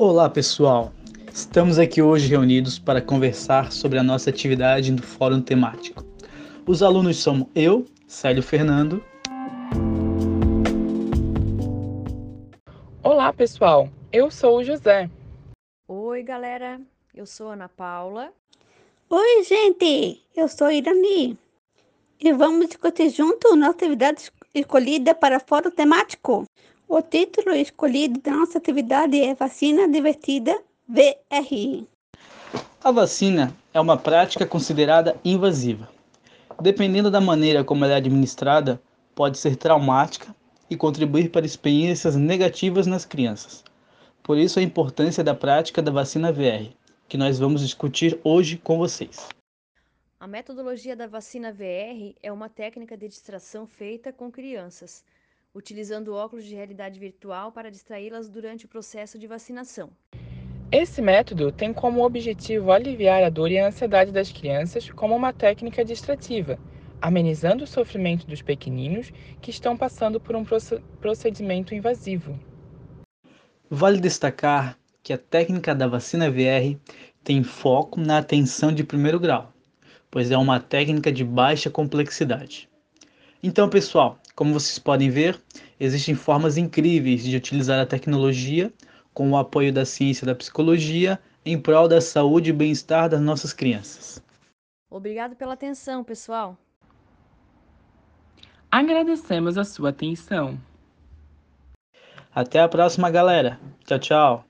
Olá, pessoal. Estamos aqui hoje reunidos para conversar sobre a nossa atividade no Fórum Temático. Os alunos são eu, Célio Fernando. Olá, pessoal. Eu sou o José. Oi, galera. Eu sou Ana Paula. Oi, gente. Eu sou Irani. E vamos discutir junto nossa atividade escolhida para fórum temático. O título escolhido da nossa atividade é Vacina Divertida VRI. A vacina é uma prática considerada invasiva. Dependendo da maneira como ela é administrada, pode ser traumática e contribuir para experiências negativas nas crianças. Por isso a importância da prática da vacina VR, que nós vamos discutir hoje com vocês. A metodologia da vacina VR é uma técnica de distração feita com crianças utilizando óculos de realidade virtual para distraí-las durante o processo de vacinação. Esse método tem como objetivo aliviar a dor e a ansiedade das crianças como uma técnica distrativa, amenizando o sofrimento dos pequeninos que estão passando por um procedimento invasivo. Vale destacar que a técnica da vacina VR tem foco na atenção de primeiro grau, pois é uma técnica de baixa complexidade. Então, pessoal, como vocês podem ver, existem formas incríveis de utilizar a tecnologia com o apoio da ciência da psicologia em prol da saúde e bem-estar das nossas crianças. Obrigado pela atenção, pessoal. Agradecemos a sua atenção. Até a próxima, galera. Tchau, tchau.